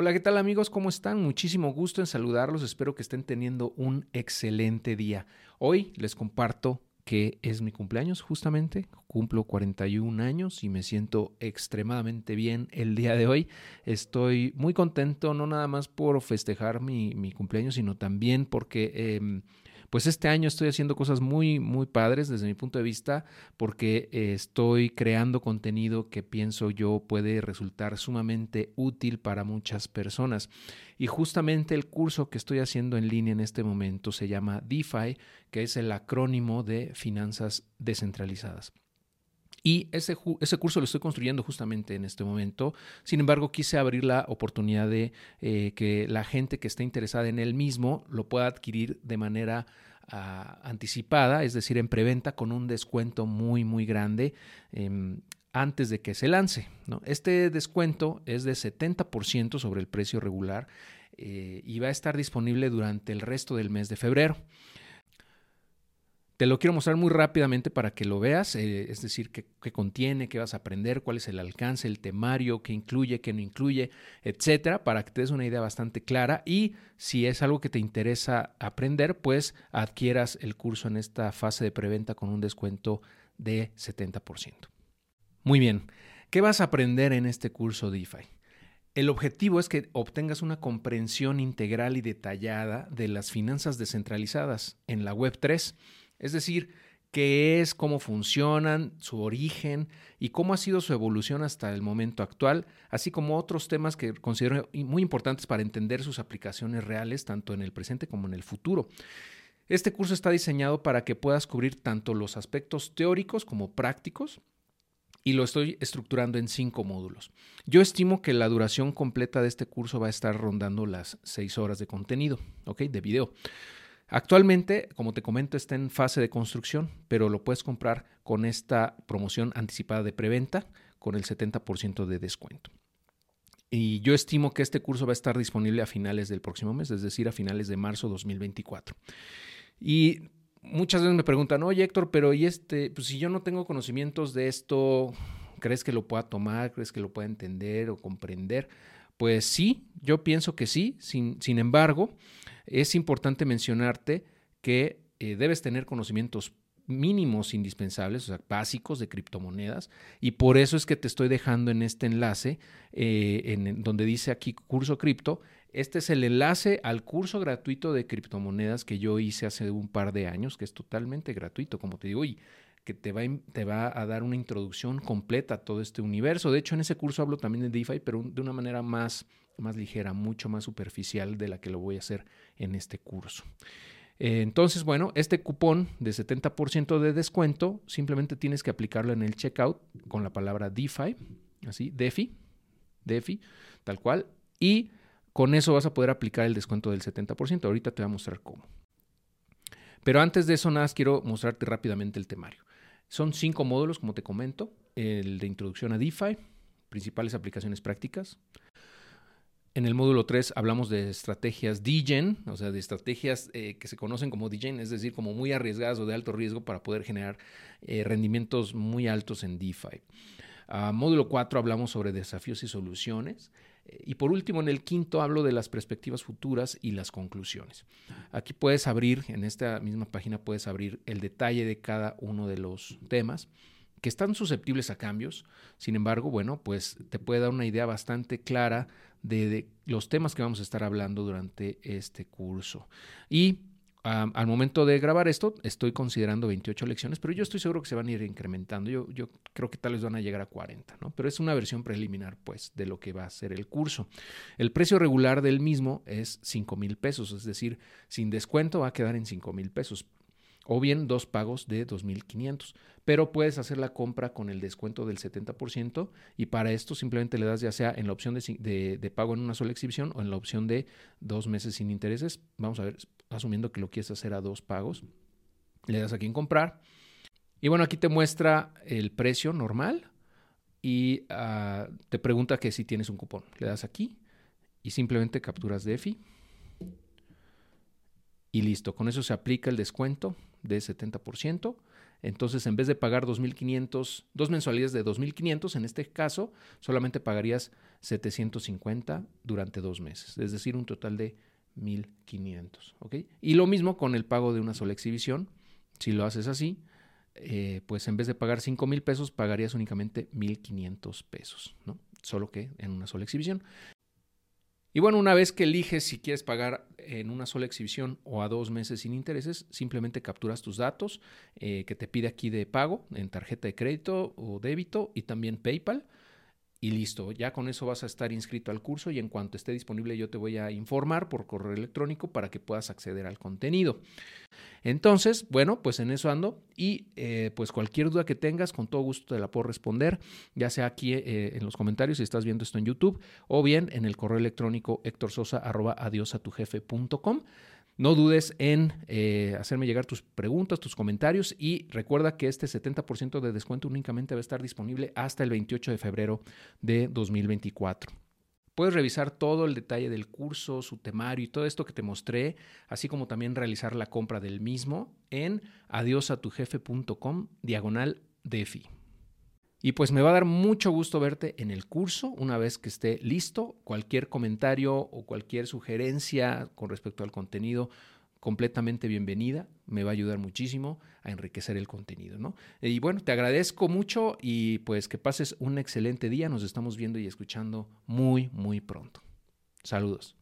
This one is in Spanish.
Hola, ¿qué tal amigos? ¿Cómo están? Muchísimo gusto en saludarlos. Espero que estén teniendo un excelente día. Hoy les comparto que es mi cumpleaños justamente. Cumplo 41 años y me siento extremadamente bien el día de hoy. Estoy muy contento, no nada más por festejar mi, mi cumpleaños, sino también porque... Eh, pues este año estoy haciendo cosas muy, muy padres desde mi punto de vista porque eh, estoy creando contenido que pienso yo puede resultar sumamente útil para muchas personas. Y justamente el curso que estoy haciendo en línea en este momento se llama DeFi, que es el acrónimo de finanzas descentralizadas. Y ese, ese, curso lo estoy construyendo justamente en este momento. Sin embargo, quise abrir la oportunidad de eh, que la gente que esté interesada en él mismo lo pueda adquirir de manera ah, anticipada, es decir, en preventa con un descuento muy, muy grande. Em, antes de que se lance. Este descuento es de 70% sobre el precio regular eh, y va a estar disponible durante el resto del mes de febrero. Te lo quiero mostrar muy rápidamente para que lo veas, eh, es decir, qué, contiene, qué vas a aprender, cuál es el alcance, el temario, qué incluye, qué no incluye, etcétera, para que te des una idea bastante clara y si es algo que te interesa aprender, pues adquieras el curso en esta fase de preventa con un descuento de 70%. Muy bien, ¿qué vas a aprender en este curso DeFi? El objetivo es que obtengas una comprensión integral y detallada de las finanzas descentralizadas en la Web 3 es decir, qué es, cómo funcionan, su origen y cómo ha sido su evolución hasta el momento actual, así como otros temas que considero muy importantes para entender sus aplicaciones reales tanto en el presente como en el futuro. Este curso está diseñado para que puedas cubrir tanto los aspectos teóricos como prácticos y lo estoy estructurando en cinco módulos. Yo estimo que la duración completa de este curso va a estar rondando las seis horas de contenido, ¿ok? De video. Actualmente, como te comento, está en fase de construcción, pero lo puedes comprar con esta promoción anticipada de preventa con el 70% de descuento. Y yo estimo que este curso va a estar disponible a finales del próximo mes, es decir, a finales de marzo 2024. Y muchas veces me preguntan, oye Héctor, pero ¿y este? Pues si yo no tengo conocimientos de esto, ¿crees que lo pueda tomar? ¿Crees que lo pueda entender o comprender? Pues sí, yo pienso que sí. Sin, embargo, es importante mencionarte que eh, debes tener conocimientos mínimos indispensables, o sea, básicos de criptomonedas, y por eso es que te estoy dejando en este enlace, eh, en, donde dice aquí curso cripto. Este es el enlace al curso gratuito de criptomonedas que yo hice hace un par de años, que es totalmente gratuito, como te digo, y que te va, te va a dar una introducción completa a todo este universo. De hecho, en ese curso hablo también de DeFi, pero de una manera más más ligera, mucho más superficial de la que lo voy a hacer en este curso. Eh, entonces, bueno, este cupón de 70% de descuento simplemente tienes que aplicarlo en el checkout con la palabra DeFi, así, DeFi, DeFi, tal cual, y con eso vas a poder aplicar el descuento del 70%. Ahorita te voy a mostrar cómo. Pero antes de eso, nada, quiero mostrarte rápidamente el temario. Son cinco módulos, como te comento, el de introducción a DeFi, principales aplicaciones prácticas, en el módulo 3 hablamos de estrategias DGen, o sea, de estrategias eh, que se conocen como DGen, es decir, como muy arriesgadas o de alto riesgo para poder generar eh, rendimientos muy altos en DeFi. Uh, módulo 4 hablamos sobre desafíos y soluciones. Eh, y por último, en el quinto hablo de las perspectivas futuras y las conclusiones. Aquí puedes abrir, en esta misma página puedes abrir el detalle de cada uno de los temas que están susceptibles a cambios. Sin embargo, bueno, pues te puede dar una idea bastante clara de, los temas que vamos a estar hablando durante este curso. Y al momento de grabar esto, estoy considerando 28 lecciones, pero yo estoy seguro que se van a ir incrementando. Yo, creo que tal vez van a llegar a 40, ¿no? Pero es una versión preliminar, pues, de lo que va a ser el curso. El precio regular del mismo es 5 mil pesos, es decir, sin descuento va a quedar en 5 mil pesos o bien dos pagos de 2.500. Pero puedes hacer la compra con el descuento del 70% y para esto simplemente le das ya sea en la opción de, pago en una sola exhibición o en la opción de dos meses sin intereses. Vamos a ver, asumiendo que lo quieres hacer a dos pagos. Le das aquí en comprar. Y bueno, aquí te muestra el precio normal y ah, te pregunta que si tienes un cupón. Le das aquí y simplemente capturas DeFi. Y listo, con eso se aplica el descuento de 70%. Entonces, en vez de pagar 2.500, dos mensualidades de 2.500, en este caso, solamente pagarías 750 durante dos meses, es decir, un total de 1.500. ¿ok? Y lo mismo con el pago de una sola exhibición. Si lo haces así, eh, pues en vez de pagar 5.000 pesos, pagarías únicamente 1.500 pesos, ¿no? Solo que en una sola exhibición. Y bueno, una vez que eliges si quieres pagar en una sola exhibición o a dos meses sin intereses, simplemente capturas tus datos eh, que te pide aquí de pago en tarjeta de crédito o débito y también PayPal y listo, ya con eso vas a estar inscrito al curso y en cuanto esté disponible yo te voy a informar por correo electrónico para que puedas acceder al contenido. Entonces, bueno, pues en eso ando y eh, pues cualquier duda que tengas, con todo gusto te la puedo responder, ya sea aquí eh, en los comentarios si estás viendo esto en YouTube o bien en el correo electrónico hectorsosa.adiosatujefe.com. No dudes en eh, hacerme llegar tus preguntas, tus comentarios y recuerda que este 70% de descuento únicamente va a estar disponible hasta el 28 de febrero de 2024. Puedes revisar todo el detalle del curso, su temario y todo esto que te mostré, así como también realizar la compra del mismo en adiosatujefe.com diagonal DEFI. Y pues me va a dar mucho gusto verte en el curso una vez que esté listo. Cualquier comentario o cualquier sugerencia con respecto al contenido, completamente bienvenida. Me va a ayudar muchísimo a enriquecer el contenido, ¿no? Y bueno, te agradezco mucho y pues que pases un excelente día. Nos estamos viendo y escuchando muy, muy pronto. Saludos.